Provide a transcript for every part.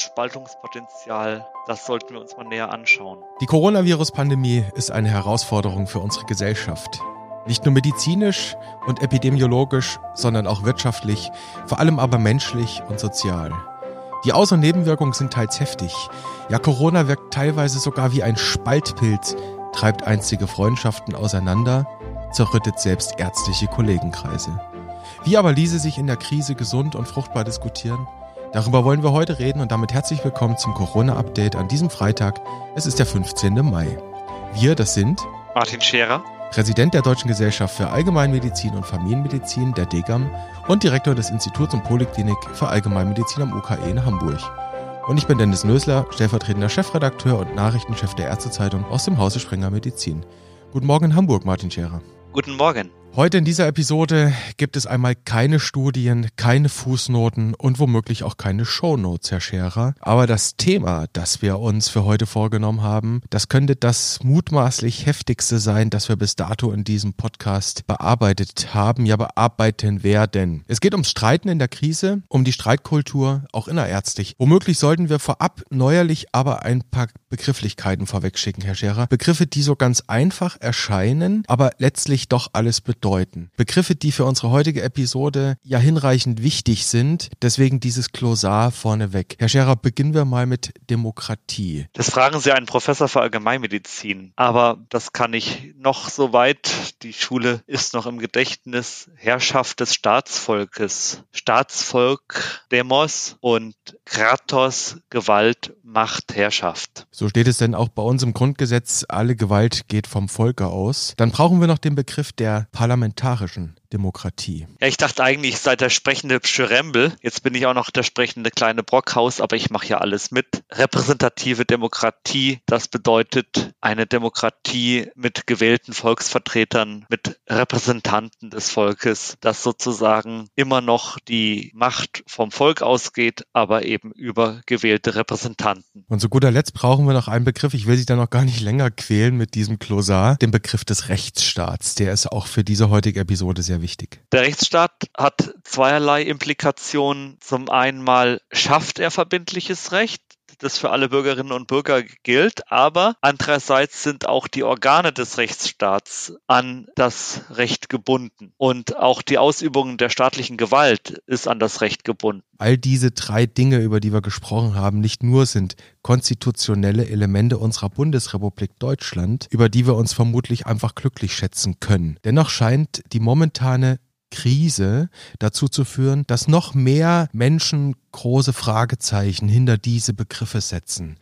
Spaltungspotenzial, das sollten wir uns mal näher anschauen. Die Coronavirus-Pandemie ist eine Herausforderung für unsere Gesellschaft. Nicht nur medizinisch und epidemiologisch, sondern auch wirtschaftlich, vor allem aber menschlich und sozial. Die Aus- und Nebenwirkungen sind teils heftig. Ja, Corona wirkt teilweise sogar wie ein Spaltpilz, treibt einstige Freundschaften auseinander, zerrüttet selbst ärztliche Kollegenkreise. Wie aber ließe sich in der Krise gesund und fruchtbar diskutieren? Darüber wollen wir heute reden und damit herzlich willkommen zum Corona-Update an diesem Freitag. Es ist der 15. Mai. Wir, das sind Martin Scherer Präsident der Deutschen Gesellschaft für Allgemeinmedizin und Familienmedizin, der DGAM, und Direktor des Instituts und Poliklinik für Allgemeinmedizin am UKE in Hamburg. Und ich bin Dennis Nösler, stellvertretender Chefredakteur und Nachrichtenchef der Ärztezeitung aus dem Hause Sprenger Medizin. Guten Morgen in Hamburg, Martin Scherer. Guten Morgen. Heute in dieser Episode gibt es einmal keine Studien, keine Fußnoten und womöglich auch keine Shownotes, Herr Scherer. Aber das Thema, das wir uns für heute vorgenommen haben, das könnte das mutmaßlich heftigste sein, das wir bis dato in diesem Podcast bearbeitet haben, ja bearbeiten werden. Es geht ums Streiten in der Krise, um die Streitkultur, auch innerärztlich. Womöglich sollten wir vorab neuerlich aber ein paar Begrifflichkeiten vorwegschicken, Herr Scherer. Begriffe, die so ganz einfach erscheinen, aber letztlich doch alles bedeuten bedeuten. Begriffe, die für unsere heutige Episode ja hinreichend wichtig sind. Deswegen dieses Klosar vorneweg. Herr Scherer, beginnen wir mal mit Demokratie. Das fragen Sie einen Professor für Allgemeinmedizin. Aber das kann ich noch so weit. Die Schule ist noch im Gedächtnis. Herrschaft des Staatsvolkes. Staatsvolk, Demos und Kratos, Gewalt, Macht, Herrschaft. So steht es denn auch bei uns im Grundgesetz. Alle Gewalt geht vom Volke aus. Dann brauchen wir noch den Begriff der Parlamentarier parlamentarischen Demokratie. Ja, ich dachte eigentlich, ich sei der sprechende Schrembel. Jetzt bin ich auch noch der sprechende kleine Brockhaus, aber ich mache ja alles mit. Repräsentative Demokratie, das bedeutet eine Demokratie mit gewählten Volksvertretern, mit Repräsentanten des Volkes, das sozusagen immer noch die Macht vom Volk ausgeht, aber eben über gewählte Repräsentanten. Und zu guter Letzt brauchen wir noch einen Begriff, ich will sich da noch gar nicht länger quälen mit diesem Klosar, den Begriff des Rechtsstaats. Der ist auch für diese heutige Episode sehr wichtig. Der Rechtsstaat hat zweierlei Implikationen. Zum einen mal schafft er verbindliches Recht, das für alle Bürgerinnen und Bürger gilt, aber andererseits sind auch die Organe des Rechtsstaats an das Recht gebunden und auch die Ausübung der staatlichen Gewalt ist an das Recht gebunden. All diese drei Dinge, über die wir gesprochen haben, nicht nur sind konstitutionelle Elemente unserer Bundesrepublik Deutschland, über die wir uns vermutlich einfach glücklich schätzen können. Dennoch scheint die momentane Krise dazu zu führen, dass noch mehr Menschen große Fragezeichen hinter diese Begriffe setzen.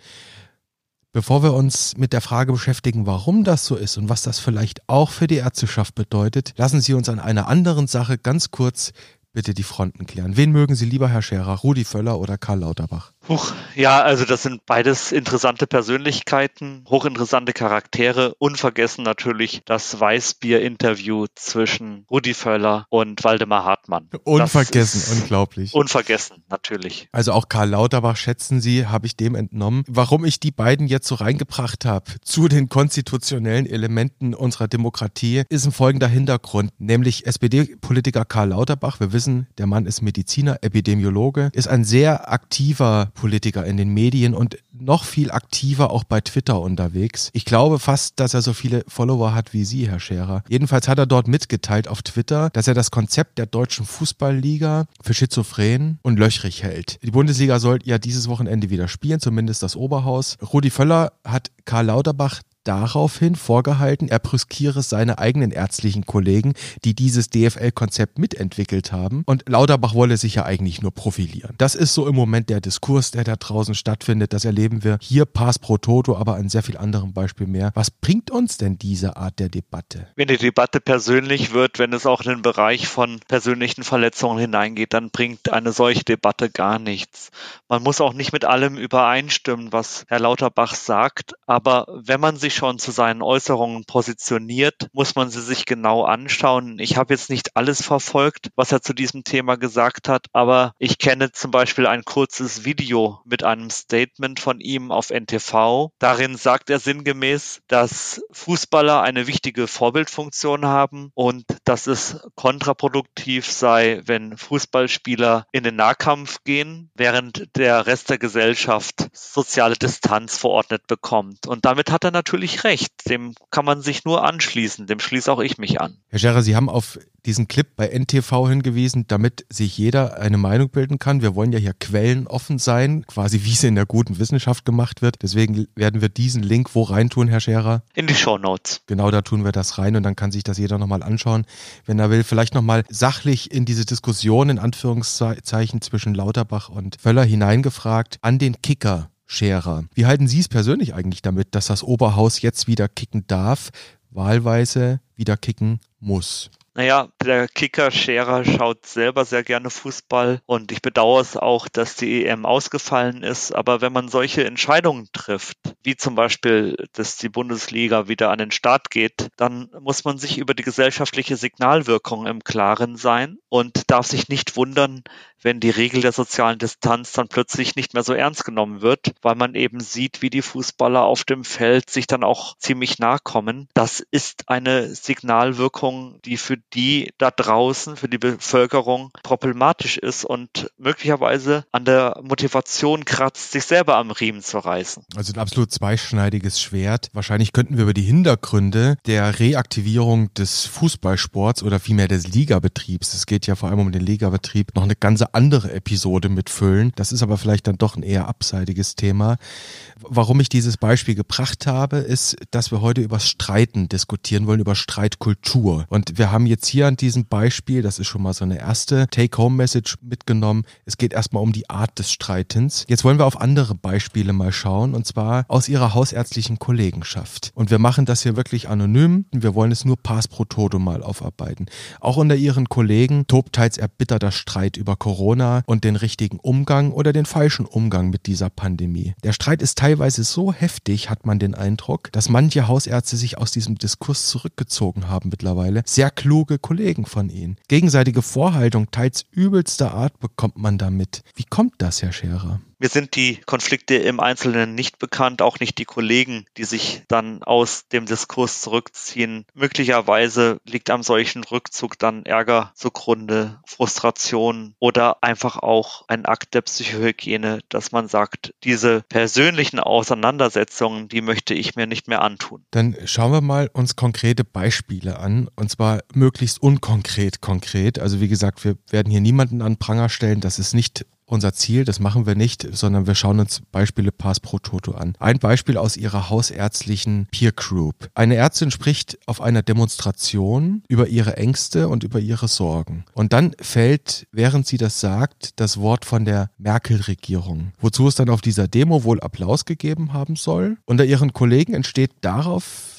Bevor wir uns mit der Frage beschäftigen, warum das so ist und was das vielleicht auch für die Ärzteschaft bedeutet, lassen Sie uns an einer anderen Sache ganz kurz bitte die Fronten klären. Wen mögen Sie lieber, Herr Scherer, Rudi Völler oder Karl Lauterbach? Huch, ja, also das sind beides interessante Persönlichkeiten, hochinteressante Charaktere. Unvergessen natürlich das Weißbier-Interview zwischen Rudi Völler und Waldemar Hartmann. Unvergessen, unglaublich. Unvergessen, natürlich. Also auch Karl Lauterbach schätzen Sie, habe ich dem entnommen. Warum ich die beiden jetzt so reingebracht habe zu den konstitutionellen Elementen unserer Demokratie, ist ein folgender Hintergrund, nämlich SPD-Politiker Karl Lauterbach, wir wissen, der Mann ist Mediziner, Epidemiologe, ist ein sehr aktiver Politiker in den Medien und noch viel aktiver auch bei Twitter unterwegs. Ich glaube fast, dass er so viele Follower hat wie Sie, Herr Scherer. Jedenfalls hat er dort mitgeteilt auf Twitter, dass er das Konzept der deutschen Fußballliga für schizophren und löchrig hält. Die Bundesliga soll ja dieses Wochenende wieder spielen, zumindest das Oberhaus. Rudi Völler hat Karl Lauterbach daraufhin vorgehalten, er brüskiere seine eigenen ärztlichen Kollegen, die dieses DFL-Konzept mitentwickelt haben. Und Lauterbach wolle sich ja eigentlich nur profilieren. Das ist so im Moment der Diskurs, der da draußen stattfindet. Das erleben wir hier Pass pro Toto, aber an sehr viel anderen Beispielen mehr. Was bringt uns denn diese Art der Debatte? Wenn die Debatte persönlich wird, wenn es auch in den Bereich von persönlichen Verletzungen hineingeht, dann bringt eine solche Debatte gar nichts. Man muss auch nicht mit allem übereinstimmen, was Herr Lauterbach sagt, aber wenn man sich schon zu seinen Äußerungen positioniert, muss man sie sich genau anschauen. Ich habe jetzt nicht alles verfolgt, was er zu diesem Thema gesagt hat, aber ich kenne zum Beispiel ein kurzes Video mit einem Statement von ihm auf NTV. Darin sagt er sinngemäß, dass Fußballer eine wichtige Vorbildfunktion haben und dass es kontraproduktiv sei, wenn Fußballspieler in den Nahkampf gehen, während der Rest der Gesellschaft soziale Distanz verordnet bekommt. Und damit hat er natürlich recht. Dem kann man sich nur anschließen. Dem schließe auch ich mich an. Herr Scherer, Sie haben auf diesen Clip bei NTV hingewiesen, damit sich jeder eine Meinung bilden kann. Wir wollen ja hier quellenoffen sein, quasi wie es in der guten Wissenschaft gemacht wird. Deswegen werden wir diesen Link wo reintun, Herr Scherer? In die Show Notes. Genau, da tun wir das rein und dann kann sich das jeder nochmal anschauen, wenn er will. Vielleicht nochmal sachlich in diese Diskussion in Anführungszeichen zwischen Lauterbach und Völler hineingefragt an den Kicker. Scherer. Wie halten Sie es persönlich eigentlich damit, dass das Oberhaus jetzt wieder kicken darf, wahlweise wieder kicken muss? Naja, der Kicker Scherer schaut selber sehr gerne Fußball und ich bedauere es auch, dass die EM ausgefallen ist. Aber wenn man solche Entscheidungen trifft, wie zum Beispiel, dass die Bundesliga wieder an den Start geht, dann muss man sich über die gesellschaftliche Signalwirkung im Klaren sein und darf sich nicht wundern, wenn die Regel der sozialen Distanz dann plötzlich nicht mehr so ernst genommen wird, weil man eben sieht, wie die Fußballer auf dem Feld sich dann auch ziemlich nahe kommen. Das ist eine Signalwirkung, die für die da draußen, für die Bevölkerung problematisch ist und möglicherweise an der Motivation kratzt, sich selber am Riemen zu reißen. Also ein absolut zweischneidiges Schwert. Wahrscheinlich könnten wir über die Hintergründe der Reaktivierung des Fußballsports oder vielmehr des Ligabetriebs, es geht ja vor allem um den Ligabetrieb, noch eine ganze andere Episode mitfüllen. Das ist aber vielleicht dann doch ein eher abseitiges Thema. Warum ich dieses Beispiel gebracht habe, ist, dass wir heute über Streiten diskutieren wollen, über Streitkultur. Und wir haben jetzt hier an diesem Beispiel, das ist schon mal so eine erste Take-Home-Message mitgenommen. Es geht erstmal um die Art des Streitens. Jetzt wollen wir auf andere Beispiele mal schauen, und zwar aus ihrer hausärztlichen Kollegenschaft. Und wir machen das hier wirklich anonym. Wir wollen es nur Pass pro Toto mal aufarbeiten. Auch unter ihren Kollegen tobt teils erbitterter Streit über Corona und den richtigen Umgang oder den falschen Umgang mit dieser Pandemie. Der Streit ist teilweise so heftig, hat man den Eindruck, dass manche Hausärzte sich aus diesem Diskurs zurückgezogen haben mittlerweile. Sehr kluge Kollegen von ihnen. Gegenseitige Vorhaltung teils übelster Art bekommt man damit. Wie kommt das, Herr Scherer? Mir sind die Konflikte im Einzelnen nicht bekannt, auch nicht die Kollegen, die sich dann aus dem Diskurs zurückziehen. Möglicherweise liegt am solchen Rückzug dann Ärger zugrunde, Frustration oder einfach auch ein Akt der Psychohygiene, dass man sagt, diese persönlichen Auseinandersetzungen, die möchte ich mir nicht mehr antun. Dann schauen wir mal uns konkrete Beispiele an und zwar möglichst unkonkret konkret. Also wie gesagt, wir werden hier niemanden an Pranger stellen, das ist nicht unser Ziel, das machen wir nicht, sondern wir schauen uns Beispiele Pass pro Toto an. Ein Beispiel aus ihrer hausärztlichen Peer Group. Eine Ärztin spricht auf einer Demonstration über ihre Ängste und über ihre Sorgen. Und dann fällt, während sie das sagt, das Wort von der Merkel-Regierung, wozu es dann auf dieser Demo wohl Applaus gegeben haben soll. Unter ihren Kollegen entsteht darauf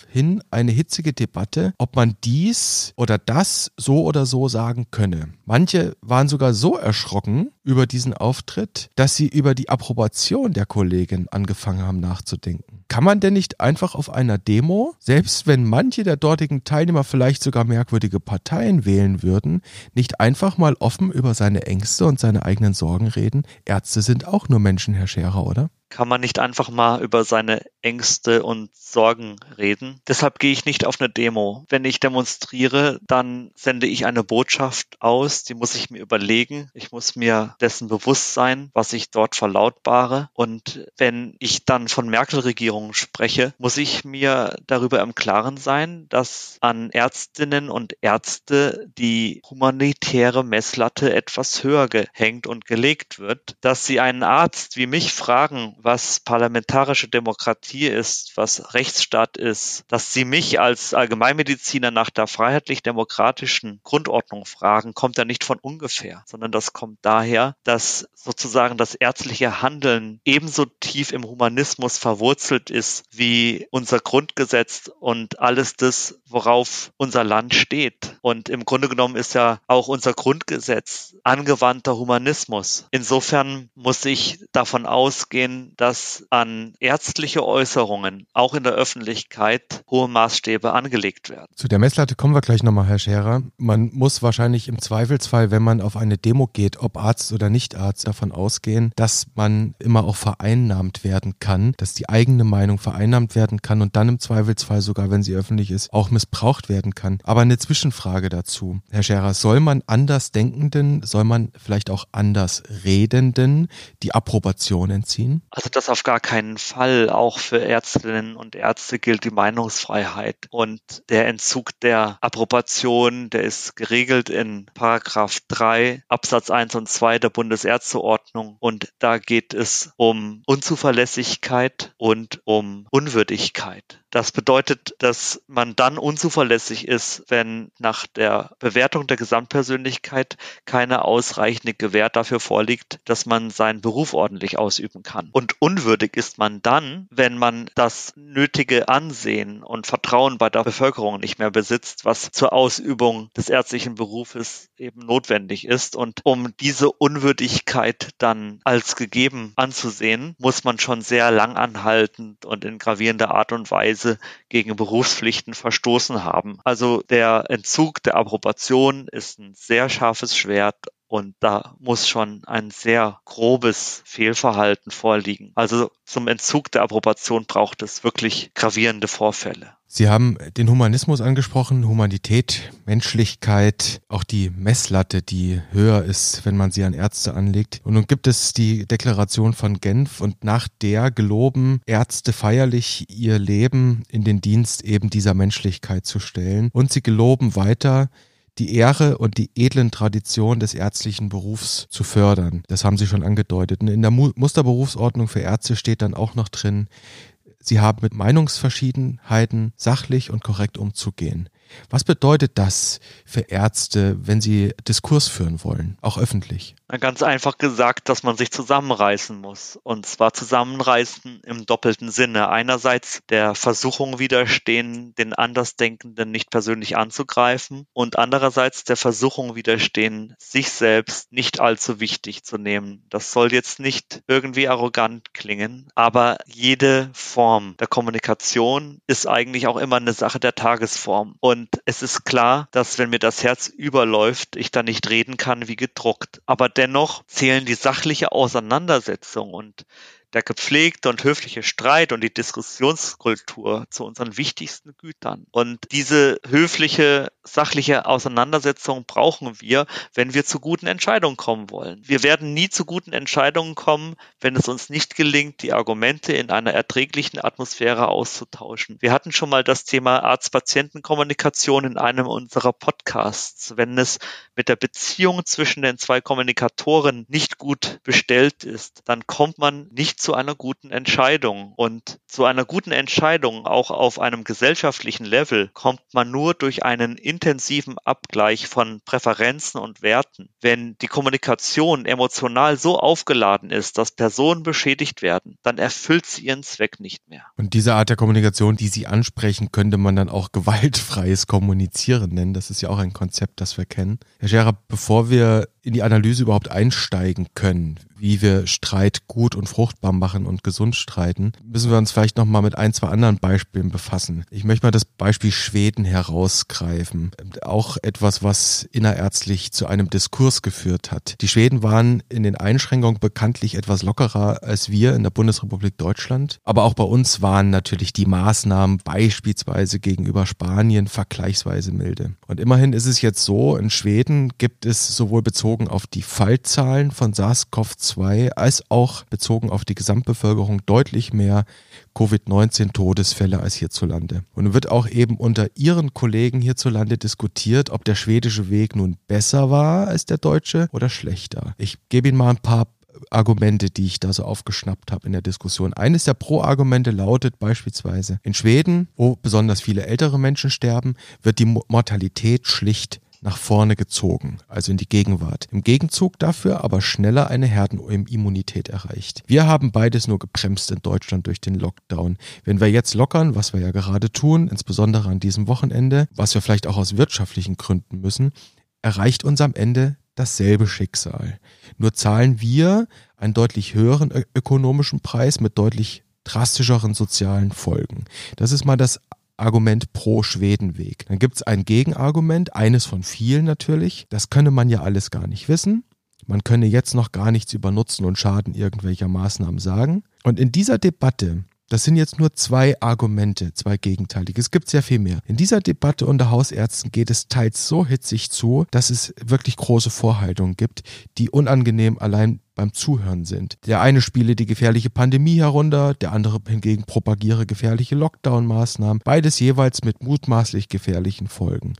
eine hitzige Debatte, ob man dies oder das so oder so sagen könne. Manche waren sogar so erschrocken über diesen Auftritt, dass sie über die Approbation der Kollegin angefangen haben nachzudenken. Kann man denn nicht einfach auf einer Demo, selbst wenn manche der dortigen Teilnehmer vielleicht sogar merkwürdige Parteien wählen würden, nicht einfach mal offen über seine Ängste und seine eigenen Sorgen reden? Ärzte sind auch nur Menschen, Herr Scherer, oder? kann man nicht einfach mal über seine Ängste und Sorgen reden. Deshalb gehe ich nicht auf eine Demo. Wenn ich demonstriere, dann sende ich eine Botschaft aus, die muss ich mir überlegen. Ich muss mir dessen bewusst sein, was ich dort verlautbare. Und wenn ich dann von Merkel-Regierung spreche, muss ich mir darüber im Klaren sein, dass an Ärztinnen und Ärzte die humanitäre Messlatte etwas höher gehängt und gelegt wird, dass sie einen Arzt wie mich fragen, was parlamentarische Demokratie ist, was Rechtsstaat ist, dass Sie mich als Allgemeinmediziner nach der freiheitlich-demokratischen Grundordnung fragen, kommt ja nicht von ungefähr, sondern das kommt daher, dass sozusagen das ärztliche Handeln ebenso tief im Humanismus verwurzelt ist wie unser Grundgesetz und alles das, worauf unser Land steht. Und im Grunde genommen ist ja auch unser Grundgesetz angewandter Humanismus. Insofern muss ich davon ausgehen, dass an ärztliche Äußerungen auch in der Öffentlichkeit hohe Maßstäbe angelegt werden. Zu der Messlatte kommen wir gleich nochmal, Herr Scherer. Man muss wahrscheinlich im Zweifelsfall, wenn man auf eine Demo geht, ob Arzt oder Nicht-Arzt, davon ausgehen, dass man immer auch vereinnahmt werden kann, dass die eigene Meinung vereinnahmt werden kann und dann im Zweifelsfall sogar, wenn sie öffentlich ist, auch missbraucht werden kann. Aber eine Zwischenfrage dazu. Herr Scherer, soll man anders Denkenden, soll man vielleicht auch anders Redenden die Approbation entziehen? Also das auf gar keinen Fall. Auch für Ärztinnen und Ärzte gilt die Meinungsfreiheit. Und der Entzug der Approbation, der ist geregelt in Paragraph 3 Absatz 1 und 2 der Bundesärzteordnung. Und da geht es um Unzuverlässigkeit und um Unwürdigkeit. Das bedeutet, dass man dann unzuverlässig ist, wenn nach der Bewertung der Gesamtpersönlichkeit keine ausreichende Gewähr dafür vorliegt, dass man seinen Beruf ordentlich ausüben kann. Und unwürdig ist man dann, wenn man das nötige Ansehen und Vertrauen bei der Bevölkerung nicht mehr besitzt, was zur Ausübung des ärztlichen Berufes eben notwendig ist. Und um diese Unwürdigkeit dann als gegeben anzusehen, muss man schon sehr langanhaltend und in gravierender Art und Weise gegen Berufspflichten verstoßen haben. Also der Entzug der Approbation ist ein sehr scharfes Schwert und da muss schon ein sehr grobes Fehlverhalten vorliegen. Also zum Entzug der Approbation braucht es wirklich gravierende Vorfälle. Sie haben den Humanismus angesprochen, Humanität, Menschlichkeit, auch die Messlatte, die höher ist, wenn man sie an Ärzte anlegt. Und nun gibt es die Deklaration von Genf und nach der geloben Ärzte feierlich ihr Leben in den Dienst eben dieser Menschlichkeit zu stellen. Und sie geloben weiter, die Ehre und die edlen Traditionen des ärztlichen Berufs zu fördern. Das haben Sie schon angedeutet. Und in der Musterberufsordnung für Ärzte steht dann auch noch drin, Sie haben mit Meinungsverschiedenheiten sachlich und korrekt umzugehen. Was bedeutet das für Ärzte, wenn sie Diskurs führen wollen, auch öffentlich? Ganz einfach gesagt, dass man sich zusammenreißen muss. Und zwar zusammenreißen im doppelten Sinne. Einerseits der Versuchung widerstehen, den Andersdenkenden nicht persönlich anzugreifen und andererseits der Versuchung widerstehen, sich selbst nicht allzu wichtig zu nehmen. Das soll jetzt nicht irgendwie arrogant klingen, aber jede Form der Kommunikation ist eigentlich auch immer eine Sache der Tagesform. Und es ist klar, dass wenn mir das Herz überläuft, ich da nicht reden kann wie gedruckt. Aber dennoch zählen die sachliche Auseinandersetzung und der gepflegte und höfliche Streit und die Diskussionskultur zu unseren wichtigsten Gütern. Und diese höfliche, sachliche Auseinandersetzung brauchen wir, wenn wir zu guten Entscheidungen kommen wollen. Wir werden nie zu guten Entscheidungen kommen, wenn es uns nicht gelingt, die Argumente in einer erträglichen Atmosphäre auszutauschen. Wir hatten schon mal das Thema Arzt-Patienten-Kommunikation in einem unserer Podcasts. Wenn es mit der Beziehung zwischen den zwei Kommunikatoren nicht gut bestellt ist, dann kommt man nicht zu einer guten Entscheidung. Und zu einer guten Entscheidung auch auf einem gesellschaftlichen Level kommt man nur durch einen intensiven Abgleich von Präferenzen und Werten. Wenn die Kommunikation emotional so aufgeladen ist, dass Personen beschädigt werden, dann erfüllt sie ihren Zweck nicht mehr. Und diese Art der Kommunikation, die Sie ansprechen, könnte man dann auch gewaltfreies Kommunizieren nennen. Das ist ja auch ein Konzept, das wir kennen. Herr Scherer, bevor wir in die Analyse überhaupt einsteigen können, wie wir Streit gut und fruchtbar machen und gesund streiten, müssen wir uns vielleicht nochmal mit ein, zwei anderen Beispielen befassen. Ich möchte mal das Beispiel Schweden herausgreifen. Auch etwas, was innerärztlich zu einem Diskurs geführt hat. Die Schweden waren in den Einschränkungen bekanntlich etwas lockerer als wir in der Bundesrepublik Deutschland. Aber auch bei uns waren natürlich die Maßnahmen beispielsweise gegenüber Spanien vergleichsweise milde. Und immerhin ist es jetzt so, in Schweden gibt es sowohl bezogen auf die Fallzahlen von SARS-CoV-2 2 als auch bezogen auf die Gesamtbevölkerung deutlich mehr Covid-19-Todesfälle als hierzulande. Und wird auch eben unter ihren Kollegen hierzulande diskutiert, ob der schwedische Weg nun besser war als der deutsche oder schlechter. Ich gebe Ihnen mal ein paar Argumente, die ich da so aufgeschnappt habe in der Diskussion. Eines der Pro-Argumente lautet beispielsweise, in Schweden, wo besonders viele ältere Menschen sterben, wird die Mortalität schlicht nach vorne gezogen, also in die Gegenwart. Im Gegenzug dafür aber schneller eine Herdenimmunität erreicht. Wir haben beides nur gebremst in Deutschland durch den Lockdown. Wenn wir jetzt lockern, was wir ja gerade tun, insbesondere an diesem Wochenende, was wir vielleicht auch aus wirtschaftlichen Gründen müssen, erreicht uns am Ende dasselbe Schicksal. Nur zahlen wir einen deutlich höheren ökonomischen Preis mit deutlich drastischeren sozialen Folgen. Das ist mal das Argument pro Schwedenweg. Dann gibt es ein Gegenargument, eines von vielen natürlich. Das könne man ja alles gar nicht wissen. Man könne jetzt noch gar nichts über Nutzen und Schaden irgendwelcher Maßnahmen sagen. Und in dieser Debatte das sind jetzt nur zwei Argumente, zwei gegenteilige. Es gibt sehr viel mehr. In dieser Debatte unter Hausärzten geht es teils so hitzig zu, dass es wirklich große Vorhaltungen gibt, die unangenehm allein beim Zuhören sind. Der eine spiele die gefährliche Pandemie herunter, der andere hingegen propagiere gefährliche Lockdown-Maßnahmen, beides jeweils mit mutmaßlich gefährlichen Folgen.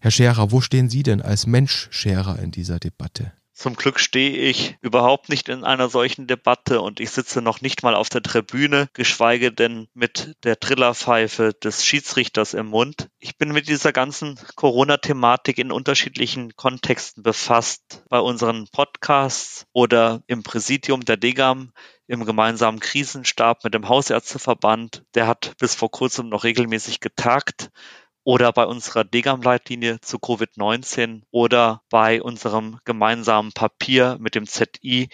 Herr Scherer, wo stehen Sie denn als Mensch Scherer in dieser Debatte? Zum Glück stehe ich überhaupt nicht in einer solchen Debatte und ich sitze noch nicht mal auf der Tribüne, geschweige denn mit der Trillerpfeife des Schiedsrichters im Mund. Ich bin mit dieser ganzen Corona-Thematik in unterschiedlichen Kontexten befasst, bei unseren Podcasts oder im Präsidium der DEGAM im gemeinsamen Krisenstab mit dem Hausärzteverband. Der hat bis vor kurzem noch regelmäßig getagt oder bei unserer Degam-Leitlinie zu Covid-19 oder bei unserem gemeinsamen Papier mit dem ZI,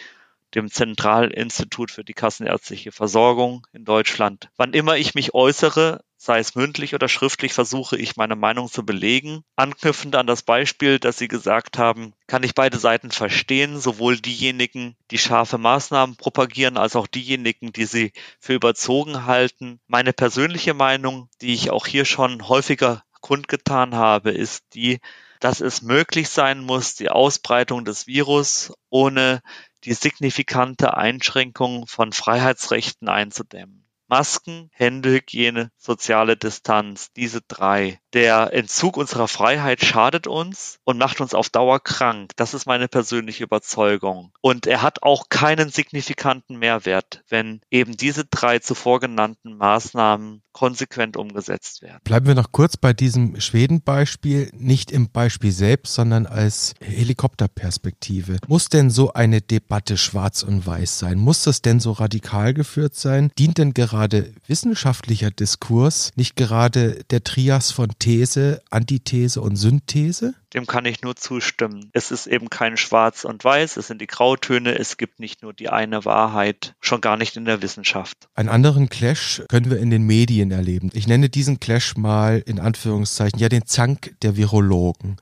dem Zentralinstitut für die kassenärztliche Versorgung in Deutschland. Wann immer ich mich äußere, sei es mündlich oder schriftlich, versuche ich meine Meinung zu belegen. Anknüpfend an das Beispiel, das Sie gesagt haben, kann ich beide Seiten verstehen, sowohl diejenigen, die scharfe Maßnahmen propagieren, als auch diejenigen, die sie für überzogen halten. Meine persönliche Meinung, die ich auch hier schon häufiger kundgetan habe, ist die, dass es möglich sein muss, die Ausbreitung des Virus ohne die signifikante Einschränkung von Freiheitsrechten einzudämmen. Masken, Händehygiene, soziale Distanz, diese drei. Der Entzug unserer Freiheit schadet uns und macht uns auf Dauer krank. Das ist meine persönliche Überzeugung. Und er hat auch keinen signifikanten Mehrwert, wenn eben diese drei zuvor genannten Maßnahmen konsequent umgesetzt werden. Bleiben wir noch kurz bei diesem Schweden-Beispiel, nicht im Beispiel selbst, sondern als Helikopterperspektive. Muss denn so eine Debatte schwarz und weiß sein? Muss das denn so radikal geführt sein? Dient denn gerade wissenschaftlicher Diskurs nicht gerade der Trias von These, Antithese und Synthese? Dem kann ich nur zustimmen. Es ist eben kein Schwarz und Weiß, es sind die Grautöne, es gibt nicht nur die eine Wahrheit, schon gar nicht in der Wissenschaft. Einen anderen Clash können wir in den Medien erleben. Ich nenne diesen Clash mal in Anführungszeichen ja den Zank der Virologen.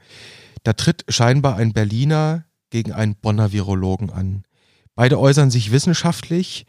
Da tritt scheinbar ein Berliner gegen einen Bonner Virologen an. Beide äußern sich wissenschaftlich,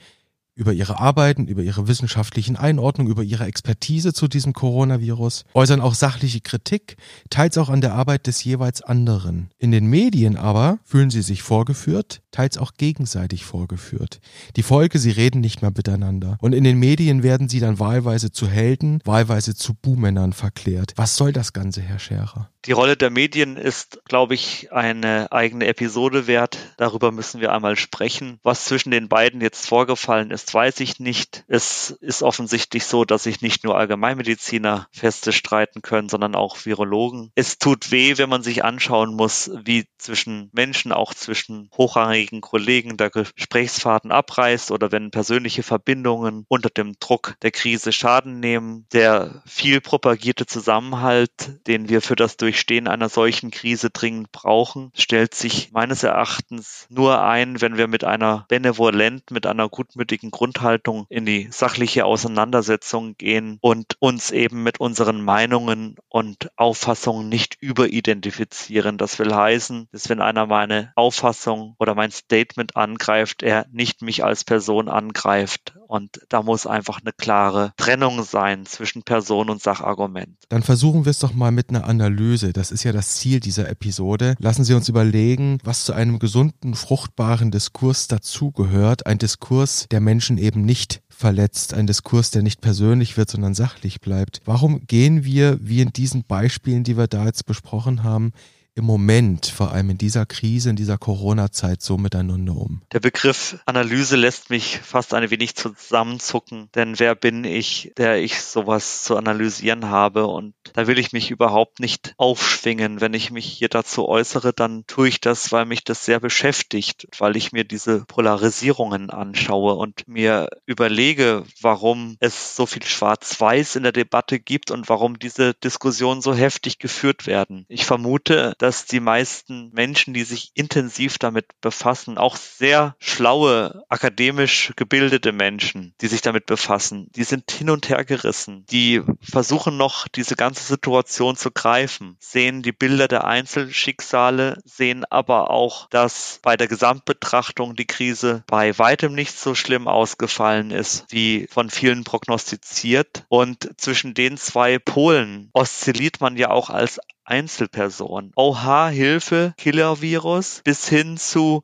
über ihre Arbeiten, über ihre wissenschaftlichen Einordnungen, über ihre Expertise zu diesem Coronavirus, äußern auch sachliche Kritik, teils auch an der Arbeit des jeweils anderen. In den Medien aber fühlen sie sich vorgeführt, teils auch gegenseitig vorgeführt. Die Folge, sie reden nicht mehr miteinander. Und in den Medien werden sie dann wahlweise zu Helden, wahlweise zu Buhmännern verklärt. Was soll das Ganze, Herr Scherer? Die Rolle der Medien ist, glaube ich, eine eigene Episode wert. Darüber müssen wir einmal sprechen. Was zwischen den beiden jetzt vorgefallen ist, weiß ich nicht. Es ist offensichtlich so, dass sich nicht nur Allgemeinmediziner feste streiten können, sondern auch Virologen. Es tut weh, wenn man sich anschauen muss, wie zwischen Menschen, auch zwischen hochrangigen Kollegen der Gesprächsfaden abreißt oder wenn persönliche Verbindungen unter dem Druck der Krise Schaden nehmen. Der viel propagierte Zusammenhalt, den wir für das durch Durchstehen einer solchen Krise dringend brauchen, stellt sich meines Erachtens nur ein, wenn wir mit einer benevolent, mit einer gutmütigen Grundhaltung in die sachliche Auseinandersetzung gehen und uns eben mit unseren Meinungen und Auffassungen nicht überidentifizieren. Das will heißen, dass wenn einer meine Auffassung oder mein Statement angreift, er nicht mich als Person angreift. Und da muss einfach eine klare Trennung sein zwischen Person und Sachargument. Dann versuchen wir es doch mal mit einer Analyse Analyse. Das ist ja das Ziel dieser Episode. Lassen Sie uns überlegen, was zu einem gesunden, fruchtbaren Diskurs dazugehört. Ein Diskurs, der Menschen eben nicht verletzt, ein Diskurs, der nicht persönlich wird, sondern sachlich bleibt. Warum gehen wir, wie in diesen Beispielen, die wir da jetzt besprochen haben, im Moment, vor allem in dieser Krise, in dieser Corona-Zeit so miteinander um? Der Begriff Analyse lässt mich fast ein wenig zusammenzucken, denn wer bin ich, der ich sowas zu analysieren habe und da will ich mich überhaupt nicht aufschwingen. Wenn ich mich hier dazu äußere, dann tue ich das, weil mich das sehr beschäftigt, weil ich mir diese Polarisierungen anschaue und mir überlege, warum es so viel Schwarz-Weiß in der Debatte gibt und warum diese Diskussionen so heftig geführt werden. Ich vermute, dass die meisten Menschen, die sich intensiv damit befassen, auch sehr schlaue, akademisch gebildete Menschen, die sich damit befassen, die sind hin und her gerissen. Die versuchen noch, diese ganze Situation zu greifen, sehen die Bilder der Einzelschicksale, sehen aber auch, dass bei der Gesamtbetrachtung die Krise bei weitem nicht so schlimm ausgefallen ist, wie von vielen prognostiziert. Und zwischen den zwei Polen oszilliert man ja auch als Einzelperson. Oha, Hilfe, Killer-Virus bis hin zu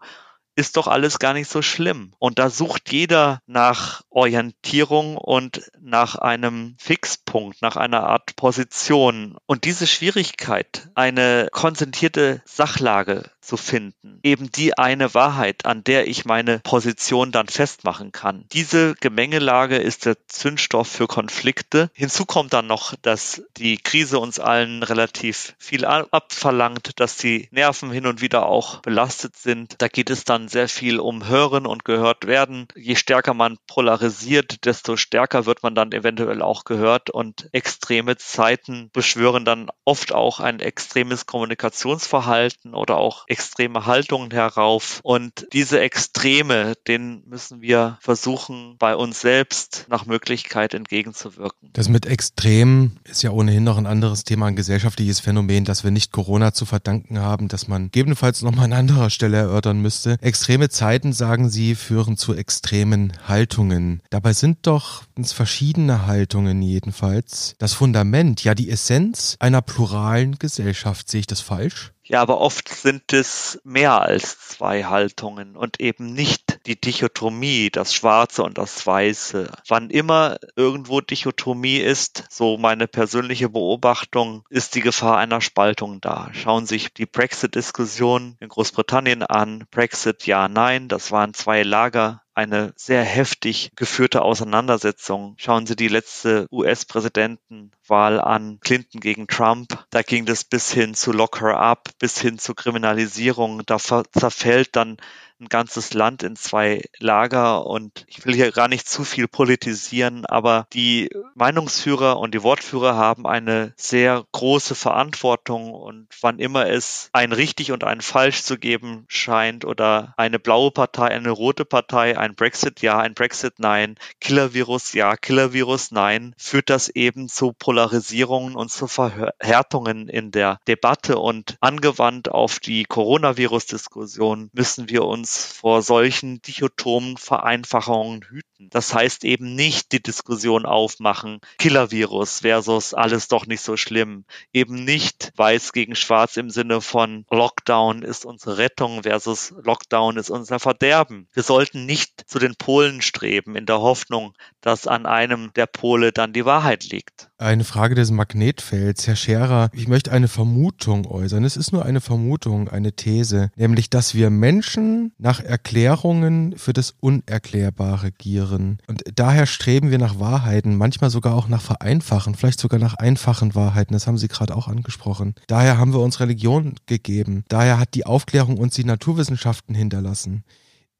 ist doch alles gar nicht so schlimm. Und da sucht jeder nach Orientierung und nach einem Fixpunkt, nach einer Art Position. Und diese Schwierigkeit, eine konzentrierte Sachlage zu finden. Eben die eine Wahrheit, an der ich meine Position dann festmachen kann. Diese Gemengelage ist der Zündstoff für Konflikte. Hinzu kommt dann noch, dass die Krise uns allen relativ viel abverlangt, dass die Nerven hin und wieder auch belastet sind. Da geht es dann sehr viel um Hören und gehört werden. Je stärker man polarisiert, desto stärker wird man dann eventuell auch gehört und extreme Zeiten beschwören dann oft auch ein extremes Kommunikationsverhalten oder auch extreme Haltungen herauf. Und diese Extreme, denen müssen wir versuchen, bei uns selbst nach Möglichkeit entgegenzuwirken. Das mit Extremen ist ja ohnehin noch ein anderes Thema, ein gesellschaftliches Phänomen, das wir nicht Corona zu verdanken haben, das man gegebenenfalls nochmal an anderer Stelle erörtern müsste. Extreme Zeiten, sagen Sie, führen zu extremen Haltungen. Dabei sind doch verschiedene Haltungen jedenfalls das Fundament, ja die Essenz einer pluralen Gesellschaft. Sehe ich das falsch? Ja, aber oft sind es mehr als zwei Haltungen und eben nicht die Dichotomie, das Schwarze und das Weiße. Wann immer irgendwo Dichotomie ist, so meine persönliche Beobachtung, ist die Gefahr einer Spaltung da. Schauen Sie sich die Brexit-Diskussion in Großbritannien an. Brexit ja, nein, das waren zwei Lager eine sehr heftig geführte Auseinandersetzung. Schauen Sie die letzte US-Präsidentenwahl an, Clinton gegen Trump. Da ging es bis hin zu Lock her up, bis hin zu Kriminalisierung. Da zerfällt dann ein ganzes Land in zwei Lager und ich will hier gar nicht zu viel politisieren, aber die Meinungsführer und die Wortführer haben eine sehr große Verantwortung und wann immer es ein richtig und ein falsch zu geben scheint oder eine blaue Partei, eine rote Partei, ein Brexit ja, ein Brexit nein, Killer-Virus ja, Killer-Virus nein, führt das eben zu Polarisierungen und zu Verhärtungen in der Debatte und angewandt auf die Coronavirus-Diskussion müssen wir uns uns vor solchen dichotomen Vereinfachungen hüten. Das heißt eben nicht die Diskussion aufmachen, Killer-Virus versus alles doch nicht so schlimm. Eben nicht weiß gegen schwarz im Sinne von Lockdown ist unsere Rettung versus Lockdown ist unser Verderben. Wir sollten nicht zu den Polen streben in der Hoffnung, dass an einem der Pole dann die Wahrheit liegt. Eine Frage des Magnetfelds. Herr Scherer, ich möchte eine Vermutung äußern. Es ist nur eine Vermutung, eine These, nämlich, dass wir Menschen nach Erklärungen für das Unerklärbare gieren. Und daher streben wir nach Wahrheiten, manchmal sogar auch nach Vereinfachen, vielleicht sogar nach einfachen Wahrheiten. Das haben Sie gerade auch angesprochen. Daher haben wir uns Religion gegeben. Daher hat die Aufklärung uns die Naturwissenschaften hinterlassen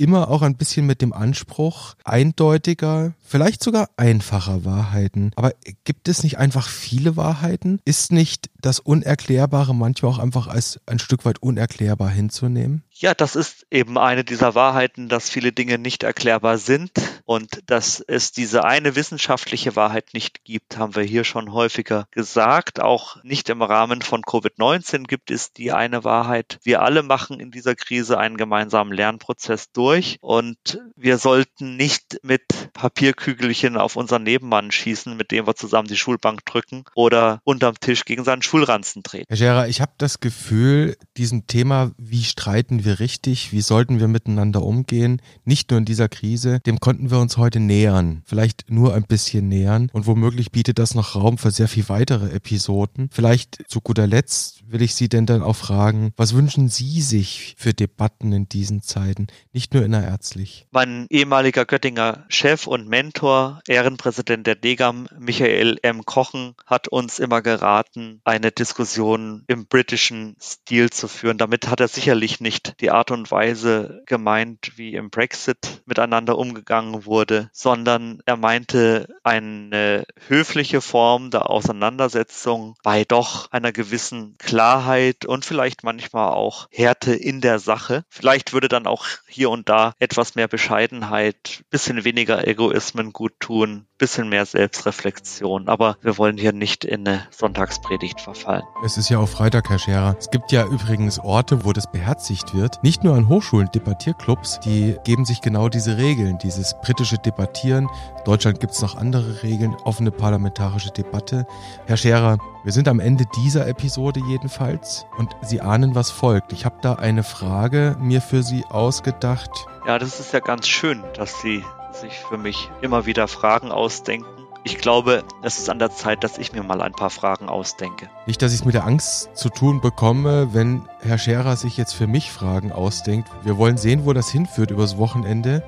immer auch ein bisschen mit dem Anspruch eindeutiger, vielleicht sogar einfacher Wahrheiten. Aber gibt es nicht einfach viele Wahrheiten? Ist nicht das Unerklärbare manchmal auch einfach als ein Stück weit unerklärbar hinzunehmen? Ja, das ist eben eine dieser Wahrheiten, dass viele Dinge nicht erklärbar sind und dass es diese eine wissenschaftliche Wahrheit nicht gibt, haben wir hier schon häufiger gesagt. Auch nicht im Rahmen von Covid-19 gibt es die eine Wahrheit. Wir alle machen in dieser Krise einen gemeinsamen Lernprozess durch und wir sollten nicht mit Papierkügelchen auf unseren Nebenmann schießen, mit dem wir zusammen die Schulbank drücken oder unterm Tisch gegen seinen Schulranzen treten. Herr Scherer, ich habe das Gefühl, diesem Thema, wie streiten wir richtig, wie sollten wir miteinander umgehen, nicht nur in dieser Krise, dem konnten wir uns heute nähern. Vielleicht nur ein bisschen nähern und womöglich bietet das noch Raum für sehr viel weitere Episoden. Vielleicht zu guter Letzt will ich Sie denn dann auch fragen, was wünschen Sie sich für Debatten in diesen Zeiten, nicht nur innerärztlich? Mein ehemaliger Göttinger Chef und Mentor, Ehrenpräsident der DEGAM, Michael M. Kochen, hat uns immer geraten, eine Diskussion im britischen Stil zu führen. Damit hat er sicherlich nicht die Art und Weise gemeint, wie im Brexit miteinander umgegangen wurde, sondern er meinte eine höfliche Form der Auseinandersetzung bei doch einer gewissen Klarheit und vielleicht manchmal auch Härte in der Sache. Vielleicht würde dann auch hier und da etwas mehr Bescheidenheit, bisschen weniger Egoismen gut tun, bisschen mehr Selbstreflexion. Aber wir wollen hier nicht in eine Sonntagspredigt verfallen. Es ist ja auch Freitag, Herr Scherer. Es gibt ja übrigens Orte, wo das beherzigt wird. Nicht nur an Hochschulen, Debattierclubs, die geben sich genau diese Regeln, dieses britische Debattieren. In Deutschland gibt es noch andere Regeln, offene parlamentarische Debatte. Herr Scherer, wir sind am Ende dieser Episode jedenfalls und Sie ahnen, was folgt. Ich habe da eine Frage mir für Sie ausgedacht. Ja, das ist ja ganz schön, dass Sie sich für mich immer wieder Fragen ausdenken. Ich glaube, es ist an der Zeit, dass ich mir mal ein paar Fragen ausdenke. Nicht, dass ich es mit der Angst zu tun bekomme, wenn Herr Scherer sich jetzt für mich Fragen ausdenkt. Wir wollen sehen, wo das hinführt übers Wochenende.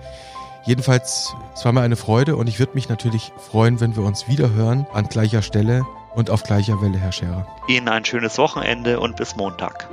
Jedenfalls, es war mir eine Freude und ich würde mich natürlich freuen, wenn wir uns wieder hören an gleicher Stelle und auf gleicher Welle, Herr Scherer. Ihnen ein schönes Wochenende und bis Montag.